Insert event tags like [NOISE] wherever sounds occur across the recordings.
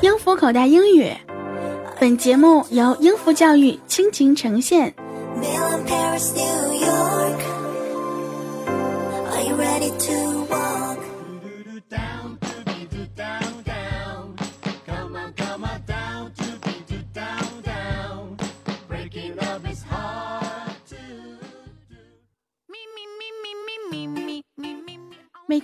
英孚口袋英语，本节目由英孚教育倾情呈现。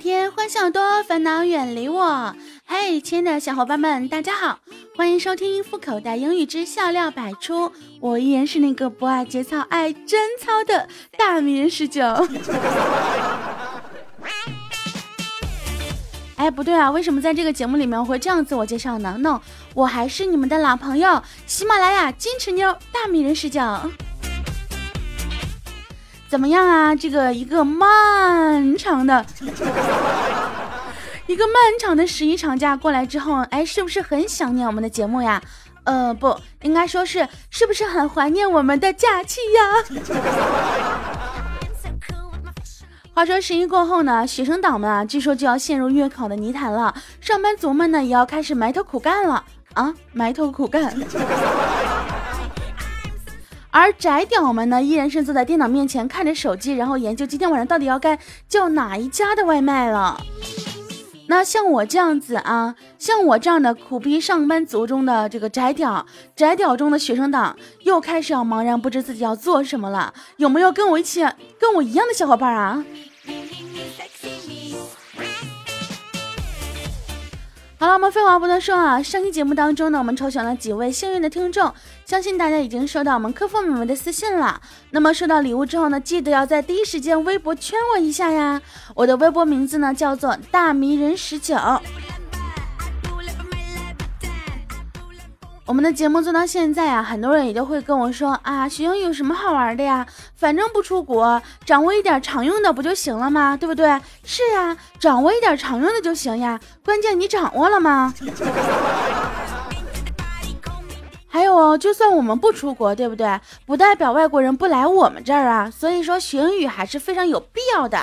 天欢笑多，烦恼远离我。嘿，亲爱的小伙伴们，大家好，欢迎收听英孚口袋英语之笑料百出。我依然是那个不爱节操、爱贞操的大迷人十九。[LAUGHS] 哎，不对啊，为什么在这个节目里面会这样自我介绍呢？no，我还是你们的老朋友，喜马拉雅金池妞大迷人十九。怎么样啊？这个一个漫长的，[LAUGHS] 一个漫长的十一长假过来之后，哎，是不是很想念我们的节目呀？呃，不应该说是，是不是很怀念我们的假期呀？[LAUGHS] 话说十一过后呢，学生党们啊，据说就要陷入月考的泥潭了，上班族们呢，也要开始埋头苦干了啊，埋头苦干。而宅屌们呢，依然是坐在电脑面前看着手机，然后研究今天晚上到底要该叫哪一家的外卖了。那像我这样子啊，像我这样的苦逼上班族中的这个宅屌，宅屌中的学生党，又开始要茫然不知自己要做什么了。有没有跟我一起跟我一样的小伙伴啊？好了，我们废话不多说啊！上期节目当中呢，我们抽选了几位幸运的听众，相信大家已经收到我们客服妹妹的私信了。那么收到礼物之后呢，记得要在第一时间微博圈我一下呀！我的微博名字呢叫做大迷人十九。我们的节目做到现在啊，很多人也都会跟我说啊，学英语有什么好玩的呀？反正不出国，掌握一点常用的不就行了吗？对不对？是呀，掌握一点常用的就行呀。关键你掌握了吗？[LAUGHS] 还有哦，就算我们不出国，对不对？不代表外国人不来我们这儿啊。所以说学英语还是非常有必要的。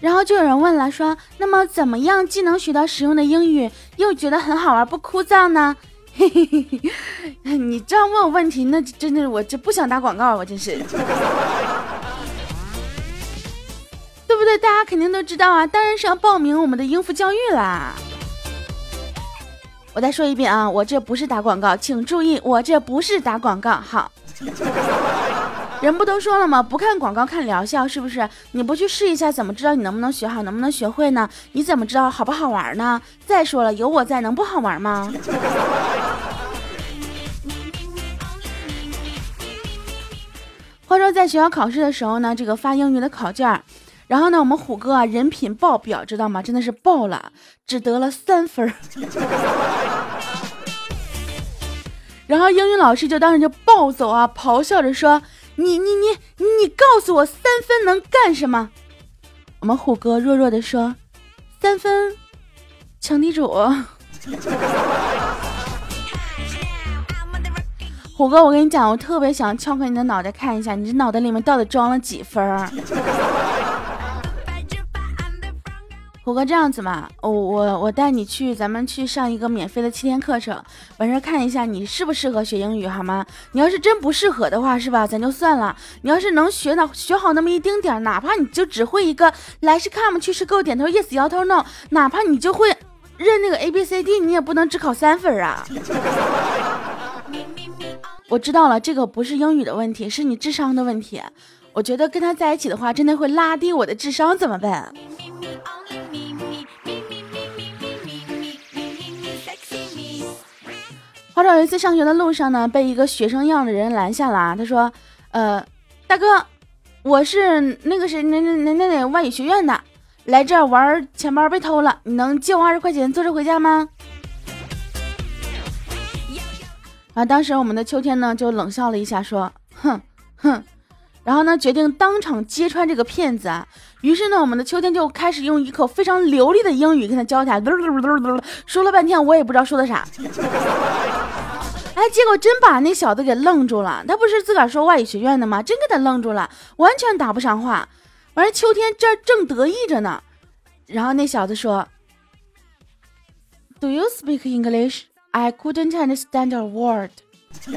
然后就有人问了，说那么怎么样既能学到实用的英语，又觉得很好玩不枯燥呢？嘿嘿嘿嘿，你这样问我问题，那真的我这不想打广告，我真是，对不对？大家肯定都知道啊，当然是要报名我们的英孚教育啦。我再说一遍啊，我这不是打广告，请注意，我这不是打广告，好。人不都说了吗？不看广告看疗效，是不是？你不去试一下，怎么知道你能不能学好，能不能学会呢？你怎么知道好不好玩呢？再说了，有我在，能不好玩吗？[LAUGHS] 话说在学校考试的时候呢，这个发英语的考卷，然后呢，我们虎哥啊人品爆表，知道吗？真的是爆了，只得了三分。[LAUGHS] 然后英语老师就当时就暴走啊，咆哮着说。你你你你告诉我三分能干什么？我们虎哥弱弱的说：“三分，抢地主。”虎哥，我跟你讲，我特别想撬开你的脑袋看一下，你这脑袋里面到底装了几分？虎哥，这样子嘛，我我我带你去，咱们去上一个免费的七天课程，完事看一下你适不适合学英语，好吗？你要是真不适合的话，是吧？咱就算了。你要是能学呢学好那么一丁点，哪怕你就只会一个来是 come 去是 go 点头 yes 摇头 no，哪怕你就会认那个 a b c d，你也不能只考三分啊。[LAUGHS] 我知道了，这个不是英语的问题，是你智商的问题。我觉得跟他在一起的话，真的会拉低我的智商，怎么办？话说有一次上学的路上呢，被一个学生样的人拦下了。啊他说：“呃，大哥，我是那个谁，那那那那那外语学院的，来这儿玩，钱包被偷了，你能借我二十块钱坐车回家吗？”啊，当时我们的秋天呢就冷笑了一下，说：“哼哼。”然后呢，决定当场揭穿这个骗子啊！于是呢，我们的秋天就开始用一口非常流利的英语跟他交谈，说了半天，我也不知道说的啥。哎，结果真把那小子给愣住了。他不是自个儿说外语学院的吗？真给他愣住了，完全答不上话。完了，秋天这正得意着呢，然后那小子说：“Do you speak English? I couldn't understand a word。[LAUGHS] ”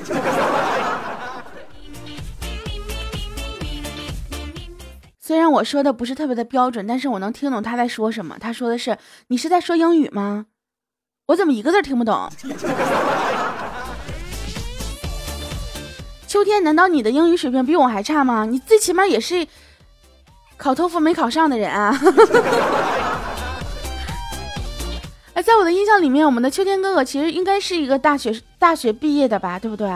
虽然我说的不是特别的标准，但是我能听懂他在说什么。他说的是：“你是在说英语吗？”我怎么一个字听不懂？秋天，难道你的英语水平比我还差吗？你最起码也是考托福没考上的人啊！[LAUGHS] 哎，在我的印象里面，我们的秋天哥哥其实应该是一个大学大学毕业的吧，对不对？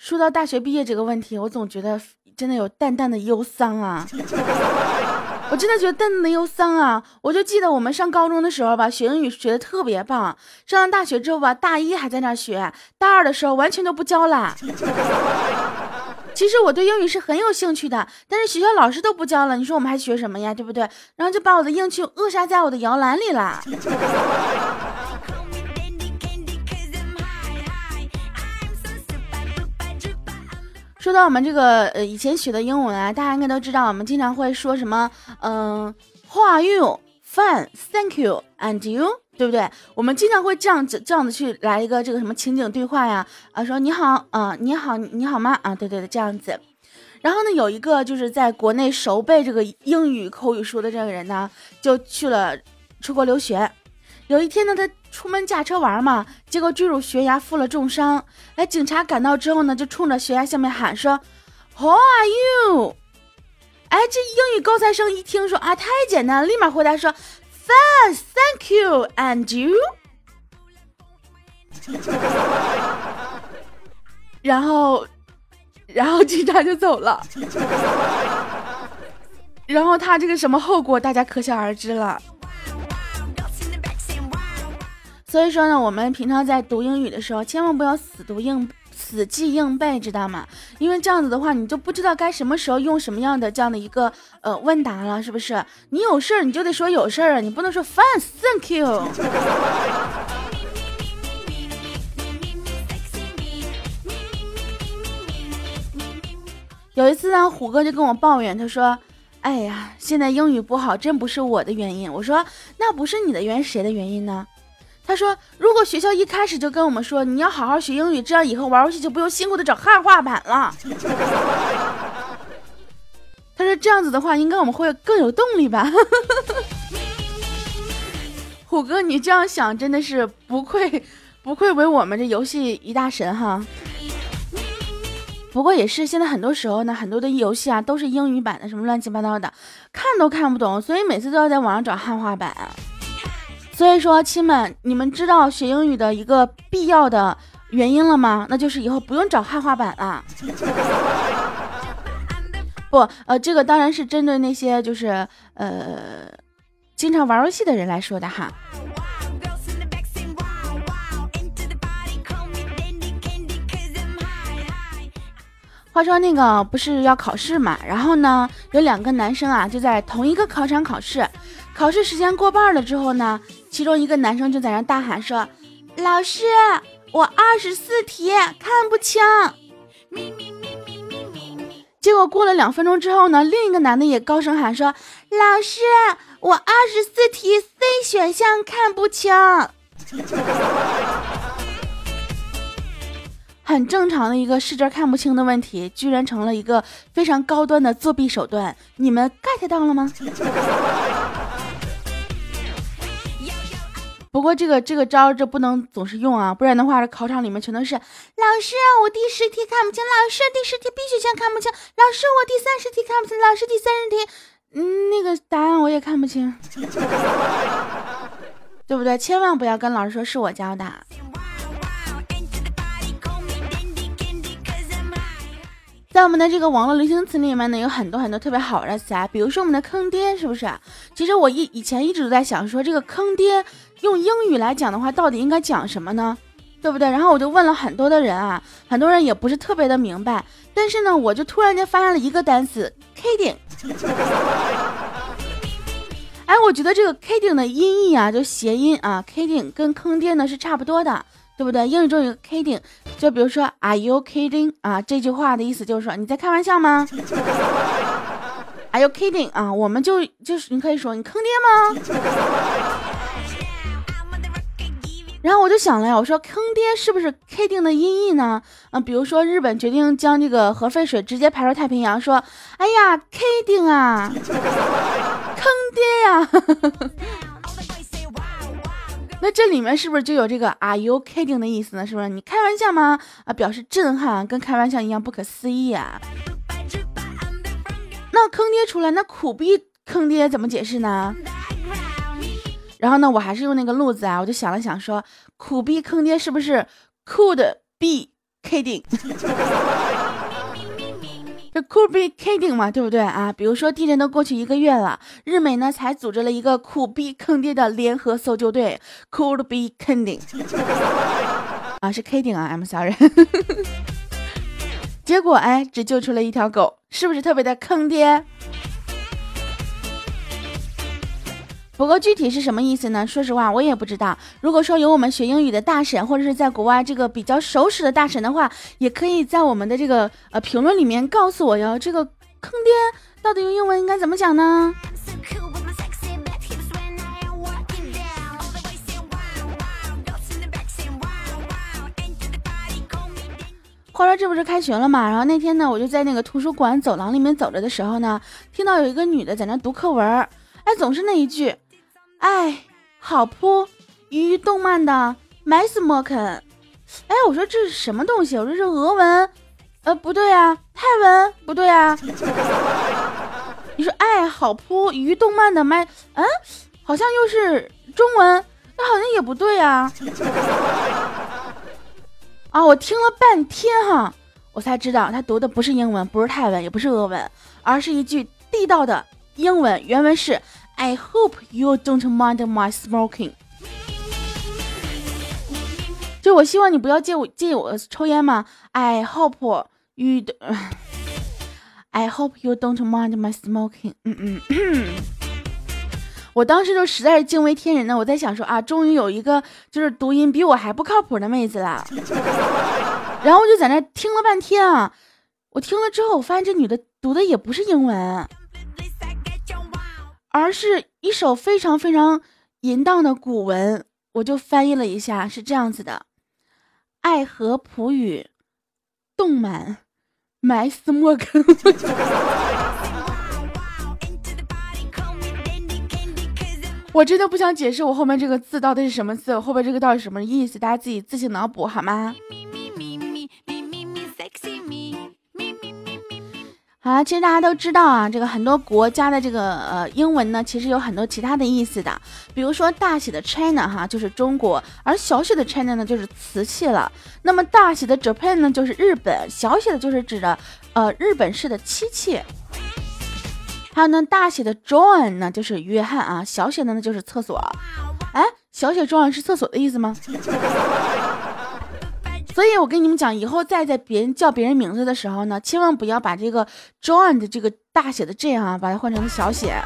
说到大学毕业这个问题，我总觉得真的有淡淡的忧伤啊！我真的觉得淡淡的忧桑啊！我就记得我们上高中的时候吧，学英语学的特别棒。上了大学之后吧，大一还在那学，大二的时候完全都不教了。其实我对英语是很有兴趣的，但是学校老师都不教了，你说我们还学什么呀？对不对？然后就把我的兴趣扼杀在我的摇篮里了。说到我们这个呃以前学的英文啊，大家应该都知道，我们经常会说什么，嗯，How are you? Fine, thank you. And you? 对不对？我们经常会这样子这样子去来一个这个什么情景对话呀，啊，说你好，啊，你好，你好吗？啊，对对对，这样子。然后呢，有一个就是在国内熟背这个英语口语书的这个人呢，就去了出国留学。有一天呢，他。出门驾车玩嘛，结果坠入悬崖，负了重伤。哎，警察赶到之后呢，就冲着悬崖下面喊说：“How are you？” 哎，这英语高材生一听说啊，太简单了，立马回答说：“Fine, thank you. And you？” [LAUGHS] 然后，然后警察就走了。[LAUGHS] 然后他这个什么后果，大家可想而知了。所以说呢，我们平常在读英语的时候，千万不要死读硬死记硬背，知道吗？因为这样子的话，你就不知道该什么时候用什么样的这样的一个呃问答了，是不是？你有事儿你就得说有事儿啊，你不能说 fine thank you。有一次呢，虎哥就跟我抱怨，他说：“哎呀，现在英语不好，真不是我的原因。”我说：“那不是你的原因，谁的原因呢？”他说：“如果学校一开始就跟我们说你要好好学英语，这样以后玩游戏就不用辛苦的找汉化版了。[LAUGHS] ”他说：“这样子的话，应该我们会更有动力吧？” [LAUGHS] 虎哥，你这样想真的是不愧不愧为我们这游戏一大神哈。不过也是，现在很多时候呢，很多的游戏啊都是英语版的，什么乱七八糟的，看都看不懂，所以每次都要在网上找汉化版。所以说，亲们，你们知道学英语的一个必要的原因了吗？那就是以后不用找汉化版了。[LAUGHS] 不，呃，这个当然是针对那些就是呃经常玩游戏的人来说的哈。话说那个不是要考试嘛，然后呢，有两个男生啊就在同一个考场考试，考试时间过半了之后呢。其中一个男生就在那大喊说：“老师，我二十四题看不清。”结果过了两分钟之后呢，另一个男的也高声喊说：“老师，我二十四题 C 选项看不清。[LAUGHS] ”很正常的一个试卷看不清的问题，居然成了一个非常高端的作弊手段，你们 get 到了吗？不过这个这个招这不能总是用啊，不然的话这考场里面全都是老师，我第十题看不清，老师第十题必须先看不清，老师我第三十题看不清，老师第三十题，嗯，那个答案我也看不清，[LAUGHS] 对不对？千万不要跟老师说是我教的。在我们的这个网络流行词里面呢，有很多很多特别好玩的词啊，比如说我们的坑爹，是不是？其实我一以前一直都在想，说这个坑爹用英语来讲的话，到底应该讲什么呢？对不对？然后我就问了很多的人啊，很多人也不是特别的明白。但是呢，我就突然间发现了一个单词，kidding。[LAUGHS] 哎，我觉得这个 kidding 的音译啊，就谐音啊，kidding 跟坑爹呢是差不多的。对不对？英语中有个 kidding，就比如说 Are you kidding？啊，这句话的意思就是说你在开玩笑吗？[LAUGHS] Are you kidding？啊，我们就就是你可以说你坑爹吗？然后我就想了呀，我说坑爹是不是 kidding 的音译呢？啊，比如说日本决定将这个核废水直接排入太平洋，说哎呀 kidding 啊，[LAUGHS] 坑爹呀。[LAUGHS] 那这里面是不是就有这个 Are you kidding 的意思呢？是不是你开玩笑吗？啊，表示震撼，跟开玩笑一样不可思议啊。那坑爹出来，那苦逼坑爹怎么解释呢？然后呢，我还是用那个路子啊，我就想了想，说苦逼坑爹是不是 could be kidding？[LAUGHS] 这 could be kidding 嘛，对不对啊？比如说地震都过去一个月了，日美呢才组织了一个苦逼坑爹的联合搜救队，could be kidding [LAUGHS] 啊，是 kidding 啊，I'm sorry。[LAUGHS] 结果哎，只救出了一条狗，是不是特别的坑爹？不过具体是什么意思呢？说实话，我也不知道。如果说有我们学英语的大神，或者是在国外这个比较熟识的大神的话，也可以在我们的这个呃评论里面告诉我哟。这个坑爹到底用英文应该怎么讲呢？话说这不是开学了嘛？然后那天呢，我就在那个图书馆走廊里面走着的时候呢，听到有一个女的在那读课文，哎，总是那一句。哎，好扑鱼动漫的 m 斯莫肯。哎，我说这是什么东西？我说是俄文，呃，不对啊，泰文不对啊。你说哎，好扑鱼动漫的麦，嗯，好像又是中文，那好像也不对啊。啊，我听了半天哈，我才知道他读的不是英文，不是泰文，也不是俄文，而是一句地道的英文，原文是。I hope you don't mind my smoking。就我希望你不要介我介意我抽烟嘛。I hope you [SIGHS] I hope you don't mind my smoking。嗯嗯，我当时就实在是惊为天人呢。我在想说啊，终于有一个就是读音比我还不靠谱的妹子了。[LAUGHS] 然后我就在那听了半天啊，我听了之后，我发现这女的读的也不是英文。而是一首非常非常淫荡的古文，我就翻译了一下，是这样子的：爱河普语，动满埋斯莫根。[LAUGHS] 我真的不想解释我后面这个字到底是什么字，后面这个到底什么意思，大家自己自行脑补好吗？好，其实大家都知道啊，这个很多国家的这个呃英文呢，其实有很多其他的意思的。比如说大写的 China 哈，就是中国；而小写的 China 呢，就是瓷器了。那么大写的 Japan 呢，就是日本；小写的就是指的呃日本式的漆器。还有呢，大写的 John 呢，就是约翰啊；小写的呢，就是厕所。哎，小写 John 是厕所的意思吗？所以，我跟你们讲，以后再在别人叫别人名字的时候呢，千万不要把这个 John 的这个大写的 J 啊，把它换成小写。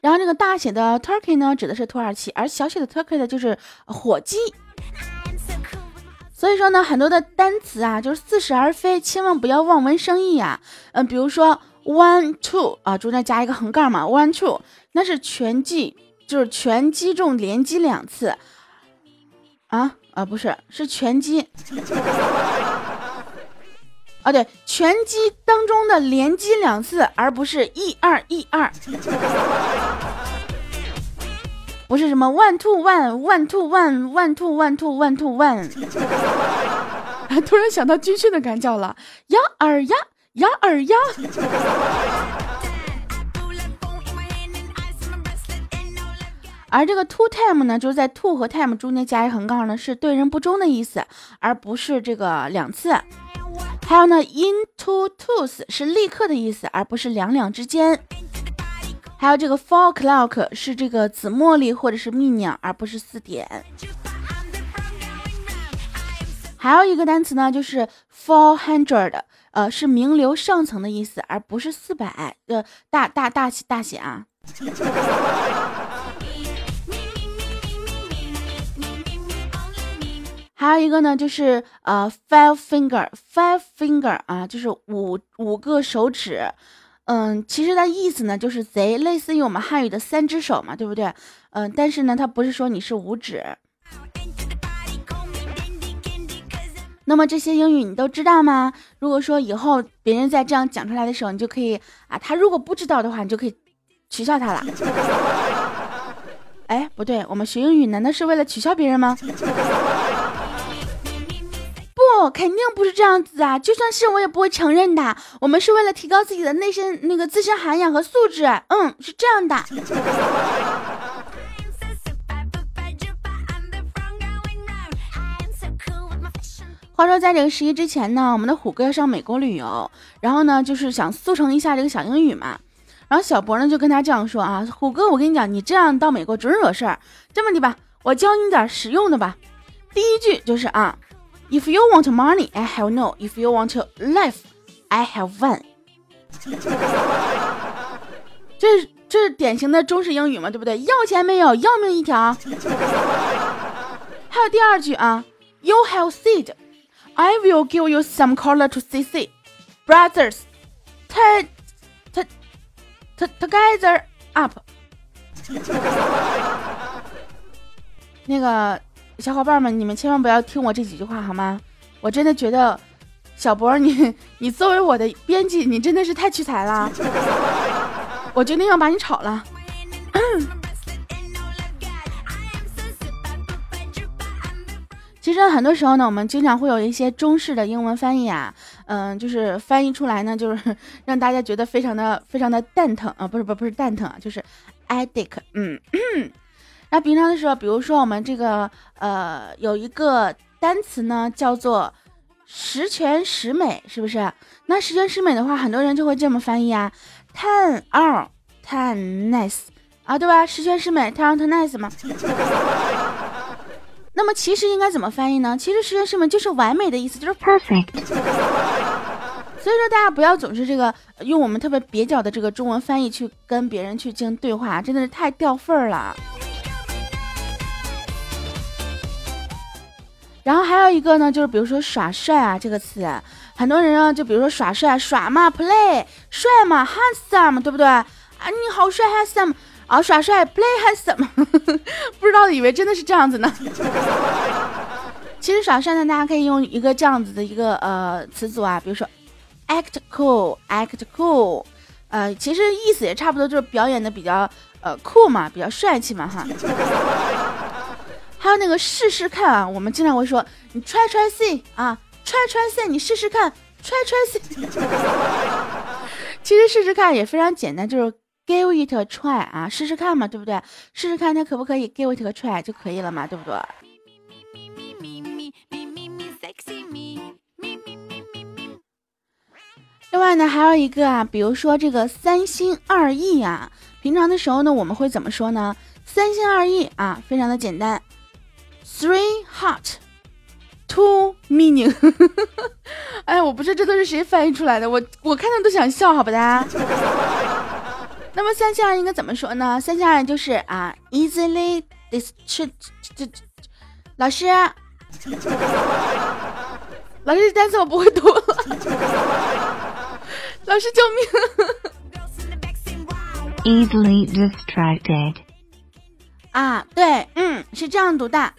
然后这个大写的 Turkey 呢，指的是土耳其，而小写的 Turkey 的就是火鸡。所以说呢，很多的单词啊，就是似是而非，千万不要望文生义啊。嗯，比如说 one two 啊，中间加一个横杠嘛，one two，那是拳击。就是拳击中连击两次，啊？啊不是，是拳击，[LAUGHS] 啊对，拳击当中的连击两次，而不是一二一二，不是什么 one two one one two one one two one two one two one，突然想到军训的感觉了，呀二呀呀二呀。而这个 to time 呢，就是在 to 和 time 中间加一横杠呢，是对人不忠的意思，而不是这个两次。还有呢，into tooth 是立刻的意思，而不是两两之间。还有这个 four o'clock 是这个紫茉莉或者是蜜娘，而不是四点。还有一个单词呢，就是 four hundred，呃，是名流上层的意思，而不是四百。呃，大大大写大写啊。还有一个呢，就是呃，five finger，five finger 啊，就是五五个手指。嗯，其实它意思呢，就是贼，类似于我们汉语的三只手嘛，对不对？嗯，但是呢，它不是说你是五指。那么这些英语你都知道吗？如果说以后别人在这样讲出来的时候，你就可以啊，他如果不知道的话，你就可以取笑他了。[LAUGHS] 哎，不对，我们学英语难道是为了取笑别人吗？不，肯定不是这样子啊！就算是我也不会承认的。我们是为了提高自己的内身那个自身涵养和素质。嗯，是这样的。[LAUGHS] 话说，在这个十一之前呢，我们的虎哥要上美国旅游，然后呢，就是想速成一下这个小英语嘛。然后小博呢就跟他这样说啊，虎哥，我跟你讲，你这样到美国准惹事儿。这么的吧，我教你点实用的吧。第一句就是啊 ，If you want money, I have no. If you want life, I have one。[LAUGHS] 这这是典型的中式英语嘛，对不对？要钱没有，要命一条。还有第二句啊，You have said。I will give you some color to see see, brothers. T t t together up. [LAUGHS] 那个 小伙伴们，你们千万不要听我这几句话好吗？我真的觉得小博，你 [LAUGHS] 你作为我的编辑，你真的是太屈才了。[LAUGHS] 我决定要把你炒了。[CLEARS THROAT] 其实很多时候呢，我们经常会有一些中式的英文翻译啊，嗯，就是翻译出来呢，就是让大家觉得非常的非常的蛋疼啊，不是不不是蛋疼啊，就是 addict，嗯，那平常的时候，比如说我们这个呃有一个单词呢叫做十全十美，是不是？那十全十美的话，很多人就会这么翻译啊，ten all ten nice 啊，对吧？十全十美，ten are ten nice 嘛。[LAUGHS] 那么其实应该怎么翻译呢？其实十全十美就是完美的意思，就是 perfect。所以说大家不要总是这个用我们特别蹩脚的这个中文翻译去跟别人去进行对话，真的是太掉份儿了。然后还有一个呢，就是比如说耍帅啊这个词，很多人啊就比如说耍帅耍嘛 play 帅嘛 handsome 对不对啊？你好帅 handsome。啊，耍帅，play handsome，[LAUGHS] 不知道以为真的是这样子呢。[LAUGHS] 其实耍帅呢，大家可以用一个这样子的一个呃词组啊，比如说 act cool，act cool，呃，其实意思也差不多，就是表演的比较呃酷嘛，比较帅气嘛哈。那个试试看啊，我们经常会说你 try try see 啊，try try see，你试试看，try try see。[LAUGHS] 其实试试看也非常简单，就是。Give it a try 啊，试试看嘛，对不对？试试看它可不可以 give it a try 就可以了嘛，对不对？另外呢，还有一个啊，比如说这个三心二意啊，平常的时候呢，我们会怎么说呢？三心二意啊，非常的简单，three heart，two meaning。[LAUGHS] 哎，我不知道这都是谁翻译出来的，我我看到都想笑，好吧，大家。那么三心二意应该怎么说呢？三心二意就是啊，easily distracted。老师，老师这单词我不会读了，老师救命！easily distracted。啊，对，嗯，是这样读的。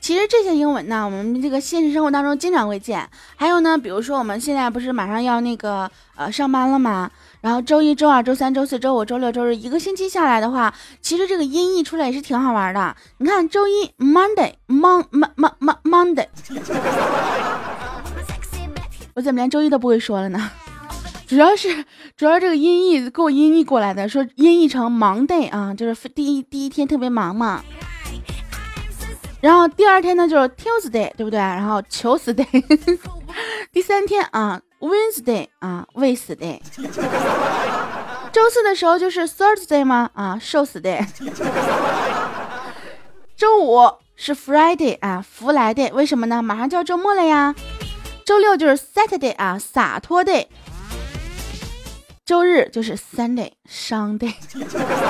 其实这些英文呢，我们这个现实生活当中经常会见。还有呢，比如说我们现在不是马上要那个呃上班了吗？然后周一周二周三周四周五周六周日一个星期下来的话，其实这个音译出来也是挺好玩的。你看周一 Monday，Mon Mon Mon Monday，我怎么连周一都不会说了呢？[LAUGHS] 主要是主要这个音译给我音译过来的，说音译成忙 day 啊，就是第一第一天特别忙嘛。然后第二天呢就是 Tuesday，对不对？然后求死 day。[LAUGHS] 第三天啊，Wednesday 啊，喂死 day。[LAUGHS] 周四的时候就是 Thursday 吗？啊，瘦死 day。周五是 Friday 啊，福来 day。为什么呢？马上就要周末了呀。周六就是 Saturday 啊，洒脱 day。周日就是 Sunday Sunday，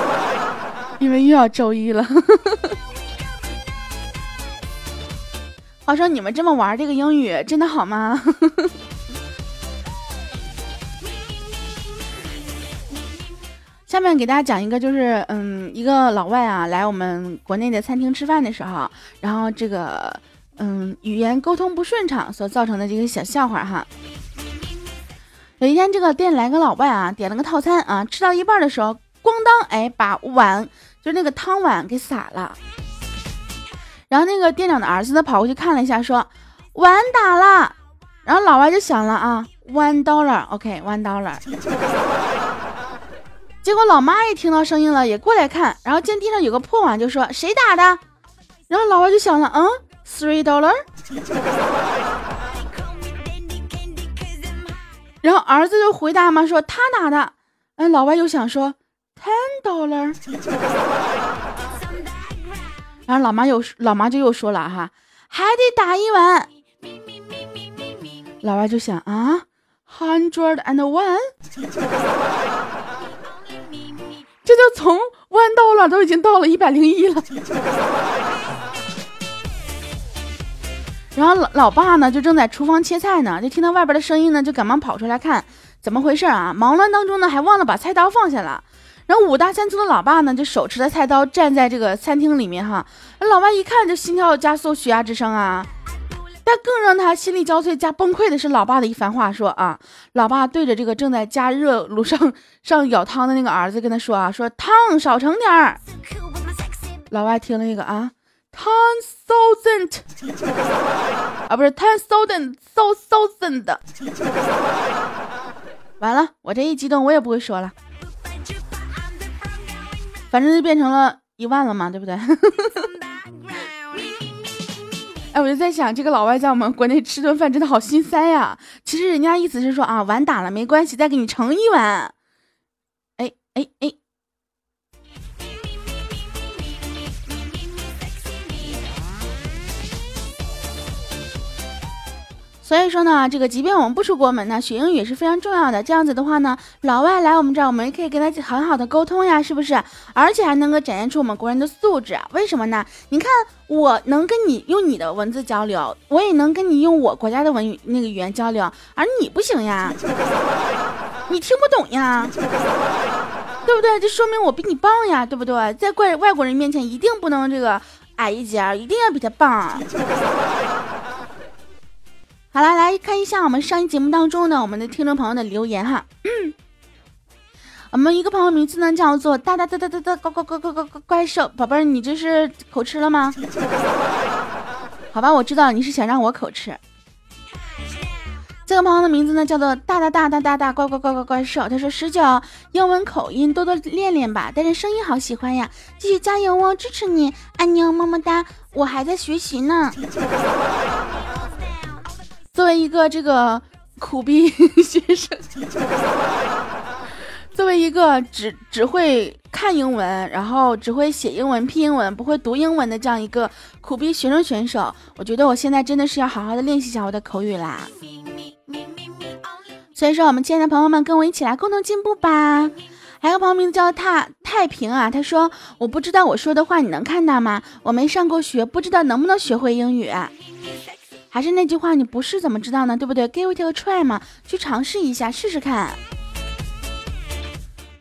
[LAUGHS] 因为又要周一了。[LAUGHS] 话说你们这么玩这个英语真的好吗？[LAUGHS] 下面给大家讲一个，就是嗯，一个老外啊来我们国内的餐厅吃饭的时候，然后这个嗯语言沟通不顺畅所造成的这个小笑话哈。有一天这个店来个老外啊，点了个套餐啊，吃到一半的时候，咣当哎把碗就那个汤碗给洒了。然后那个店长的儿子呢跑过去看了一下，说碗打了。然后老外就想了啊，one dollar，OK，one dollar。[LAUGHS] 结果老妈一听到声音了，也过来看，然后见地上有个破碗，就说谁打的？然后老外就想了，嗯，three dollar。然后儿子就回答妈说他打的。哎，老外又想说 ten dollar。然后老妈又老妈就又说了哈，还得打一碗。老外就想啊，hundred and one。这就从弯刀了，都已经到了一百零一了。然后老老爸呢，就正在厨房切菜呢，就听到外边的声音呢，就赶忙跑出来看怎么回事啊！忙乱当中呢，还忘了把菜刀放下了。然后五大三粗的老爸呢，就手持着菜刀站在这个餐厅里面哈。老爸一看就心跳加速，血压直升啊。但更让他心力交瘁加崩溃的是，老爸的一番话说啊，老爸对着这个正在加热炉上上舀汤的那个儿子跟他说啊，说汤少盛点儿。老外听了一个啊，ten thousand，啊不是 ten thousand，so thousand。完了，我这一激动，我也不会说了，反正就变成了一万了嘛，对不对？[LAUGHS] 哎，我就在想，这个老外在我们国内吃顿饭真的好心塞呀。其实人家意思是说啊，碗打了没关系，再给你盛一碗。哎哎哎。所以说呢，这个即便我们不出国门呢，学英语也是非常重要的。这样子的话呢，老外来我们这儿，我们也可以跟他很好的沟通呀，是不是？而且还能够展现出我们国人的素质。为什么呢？你看，我能跟你用你的文字交流，我也能跟你用我国家的文那个语言交流，而你不行呀，你听不懂呀，对不对？这说明我比你棒呀，对不对？在外外国人面前一定不能这个矮一截，一定要比他棒。好了，来看一下我们上一节目当中呢，我们的听众朋友的留言哈。我们一个朋友名字呢叫做哒哒哒哒哒哒怪怪怪怪怪怪怪兽宝贝儿，你这是口吃了吗？好吧，我知道你是想让我口吃。这个朋友的名字呢叫做大大大大大大怪怪怪怪怪兽，他说十九英文口音多多练练吧，但是声音好喜欢呀，继续加油哦，支持你，爱你哦，么么哒，我还在学习呢。作为一个这个苦逼 [LAUGHS] 学生，[LAUGHS] 作为一个只只会看英文，然后只会写英文、拼英文，不会读英文的这样一个苦逼学生选手，我觉得我现在真的是要好好的练习一下我的口语啦。所以说，我们亲爱的朋友们，跟我一起来共同进步吧。还有朋友名字叫太太平啊，他说我不知道我说的话你能看到吗？我没上过学，不知道能不能学会英语。还是那句话，你不试怎么知道呢？对不对？Give it a try 嘛，去尝试一下，试试看。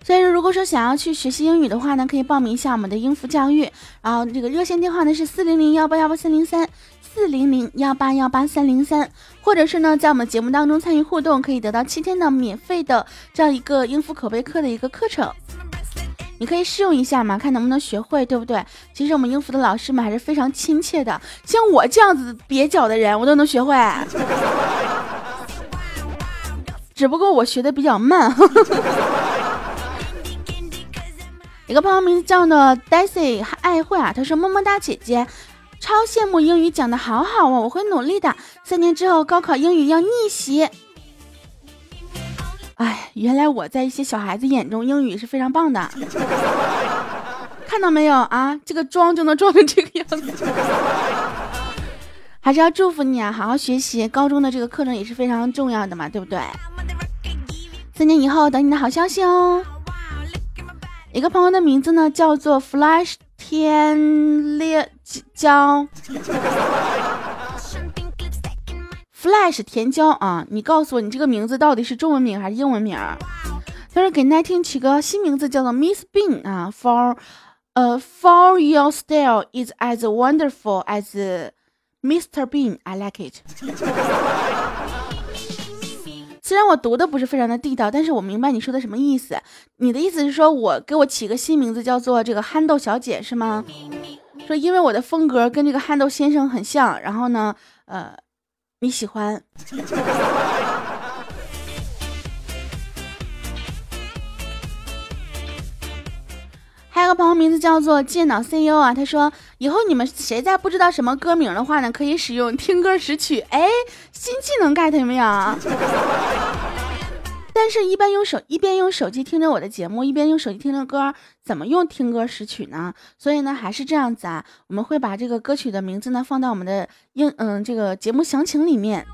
所以说，如果说想要去学习英语的话呢，可以报名一下我们的英孚教育。然后这个热线电话呢是四零零幺八幺八三零三，四零零幺八幺八三零三，或者是呢在我们节目当中参与互动，可以得到七天的免费的这样一个英孚口碑课的一个课程。你可以试用一下嘛，看能不能学会，对不对？其实我们英孚的老师们还是非常亲切的，像我这样子蹩脚的人，我都能学会。只不过我学的比较慢。[LAUGHS] 一个朋友名字叫做 Daisy 爱慧啊，他说么么哒姐姐，超羡慕英语讲的好好哦，我会努力的。三年之后高考英语要逆袭。哎，原来我在一些小孩子眼中英语是非常棒的，[LAUGHS] 看到没有啊？这个装就能装成这个样子，还是要祝福你啊！好好学习，高中的这个课程也是非常重要的嘛，对不对？三年以后等你的好消息哦。一个朋友的名字呢叫做 Flash 天烈椒，Flash 甜椒啊，你告诉我你这个名字到底是中文名还是英文名？他说给 Nineteen 起个新名字叫做 Miss Bean 啊，For 呃 For your style is as wonderful as Mr. Bean，I like it。[LAUGHS] 虽然我读的不是非常的地道，但是我明白你说的什么意思。你的意思是说我给我起个新名字叫做这个憨豆小姐是吗？说因为我的风格跟这个憨豆先生很像，然后呢，呃，你喜欢。[LAUGHS] 还有个朋友名字叫做电脑 CEO 啊，他说以后你们谁再不知道什么歌名的话呢，可以使用听歌识曲。哎，新技能 get 有没有？但是，一般用手一边用手机听着我的节目，一边用手机听着歌，怎么用听歌识曲呢？所以呢，还是这样子啊，我们会把这个歌曲的名字呢放到我们的英嗯这个节目详情里面。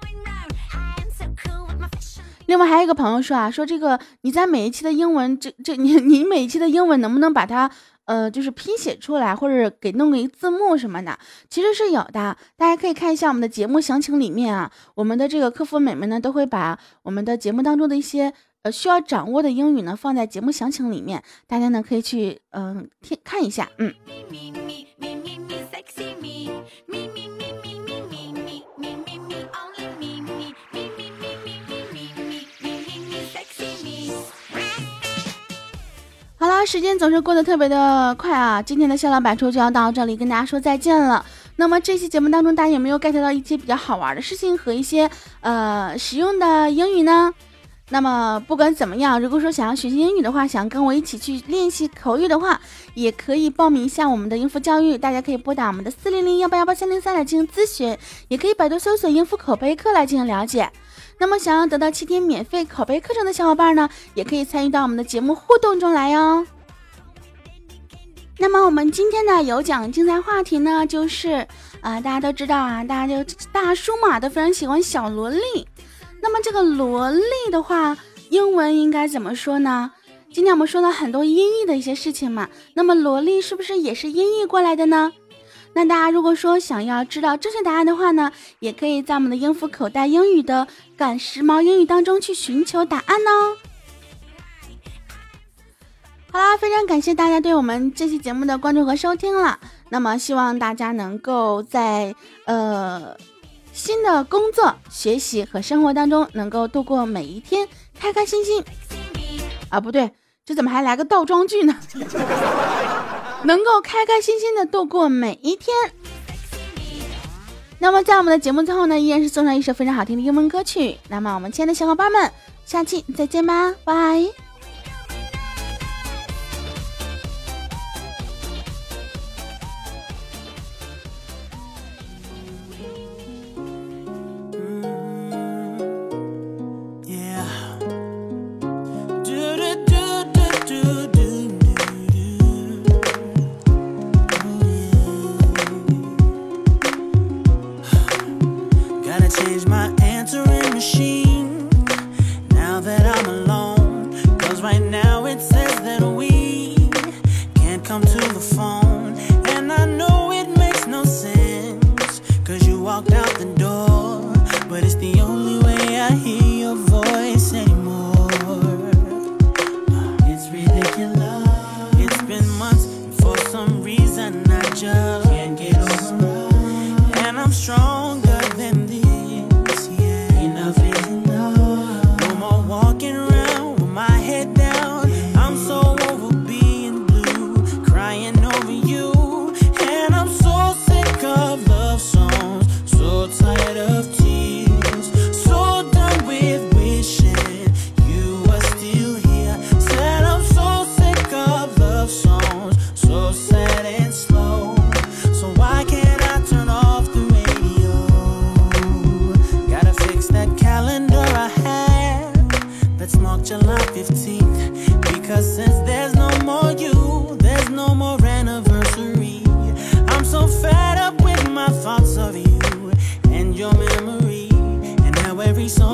另外还有一个朋友说啊，说这个你在每一期的英文，这这你你每一期的英文能不能把它呃就是拼写出来，或者给弄个一字幕什么的？其实是有的，大家可以看一下我们的节目详情里面啊，我们的这个客服美眉呢都会把我们的节目当中的一些呃需要掌握的英语呢放在节目详情里面，大家呢可以去嗯听看一下，嗯。好，时间总是过得特别的快啊！今天的笑料百出就要到这里跟大家说再见了。那么这期节目当中，大家有没有 get 到一些比较好玩的事情和一些呃实用的英语呢？那么不管怎么样，如果说想要学习英语的话，想跟我一起去练习口语的话，也可以报名一下我们的英孚教育。大家可以拨打我们的四零零幺八幺八三零三来进行咨询，也可以百度搜索英孚口碑课来进行了解。那么，想要得到七天免费口碑课程的小伙伴呢，也可以参与到我们的节目互动中来哟。那么，我们今天的有奖竞赛话题呢，就是啊，大家都知道啊，大家就大叔嘛，都非常喜欢小萝莉。那么，这个萝莉的话，英文应该怎么说呢？今天我们说了很多音译的一些事情嘛，那么萝莉是不是也是音译过来的呢？那大家如果说想要知道正确答案的话呢，也可以在我们的英孚口袋英语的赶时髦英语当中去寻求答案哦。好啦，非常感谢大家对我们这期节目的关注和收听了。那么希望大家能够在呃新的工作、学习和生活当中能够度过每一天，开开心心。啊，不对，这怎么还来个倒装句呢？[LAUGHS] 能够开开心心的度过每一天。那么，在我们的节目最后呢，依然是送上一首非常好听的英文歌曲。那么，我们亲爱的小伙伴们，下期再见吧，拜。but it's the only way I hear. every song.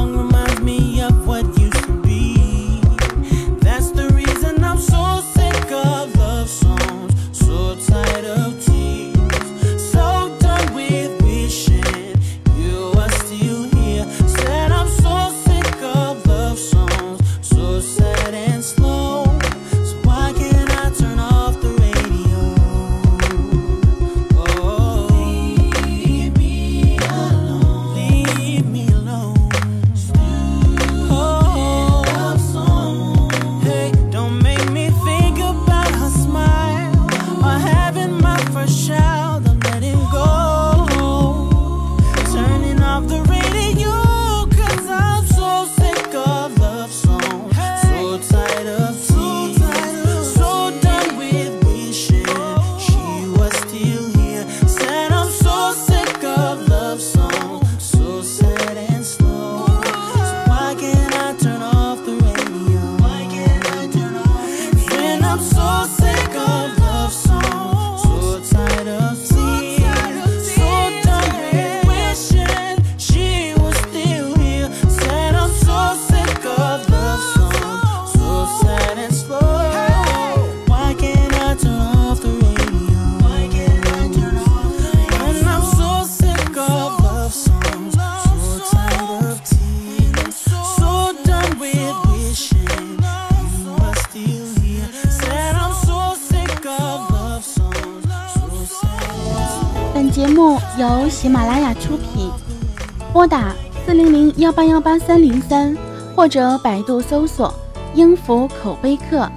幺八幺八三零三或者百度搜索“英孚口碑课”，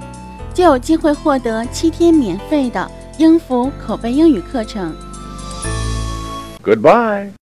就有机会获得七天免费的英孚口碑英语课程。Goodbye.